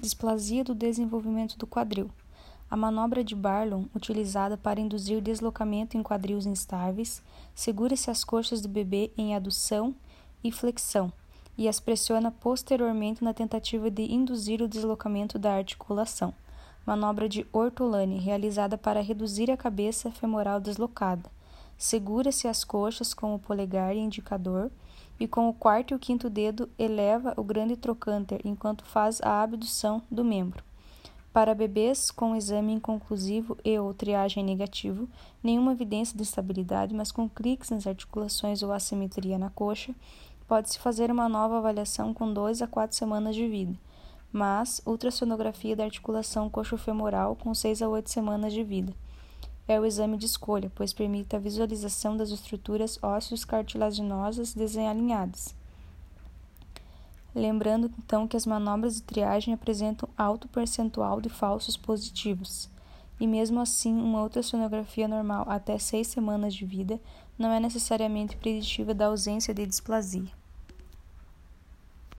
Displasia do desenvolvimento do quadril. A manobra de Barlow, utilizada para induzir deslocamento em quadris instáveis, segura-se as coxas do bebê em adução e flexão e as pressiona posteriormente na tentativa de induzir o deslocamento da articulação. Manobra de Ortolani, realizada para reduzir a cabeça femoral deslocada. Segura-se as coxas com o polegar e indicador e com o quarto e o quinto dedo eleva o grande trocânter enquanto faz a abdução do membro. Para bebês com exame inconclusivo e ou triagem negativo, nenhuma evidência de estabilidade, mas com cliques nas articulações ou assimetria na coxa, pode-se fazer uma nova avaliação com 2 a 4 semanas de vida, mas ultrassonografia da articulação coxofemoral com 6 a 8 semanas de vida. É o exame de escolha, pois permite a visualização das estruturas ósseos cartilaginosas desalinhadas. Lembrando então que as manobras de triagem apresentam alto percentual de falsos positivos, e mesmo assim, uma ultrassonografia normal até seis semanas de vida não é necessariamente preditiva da ausência de displasia.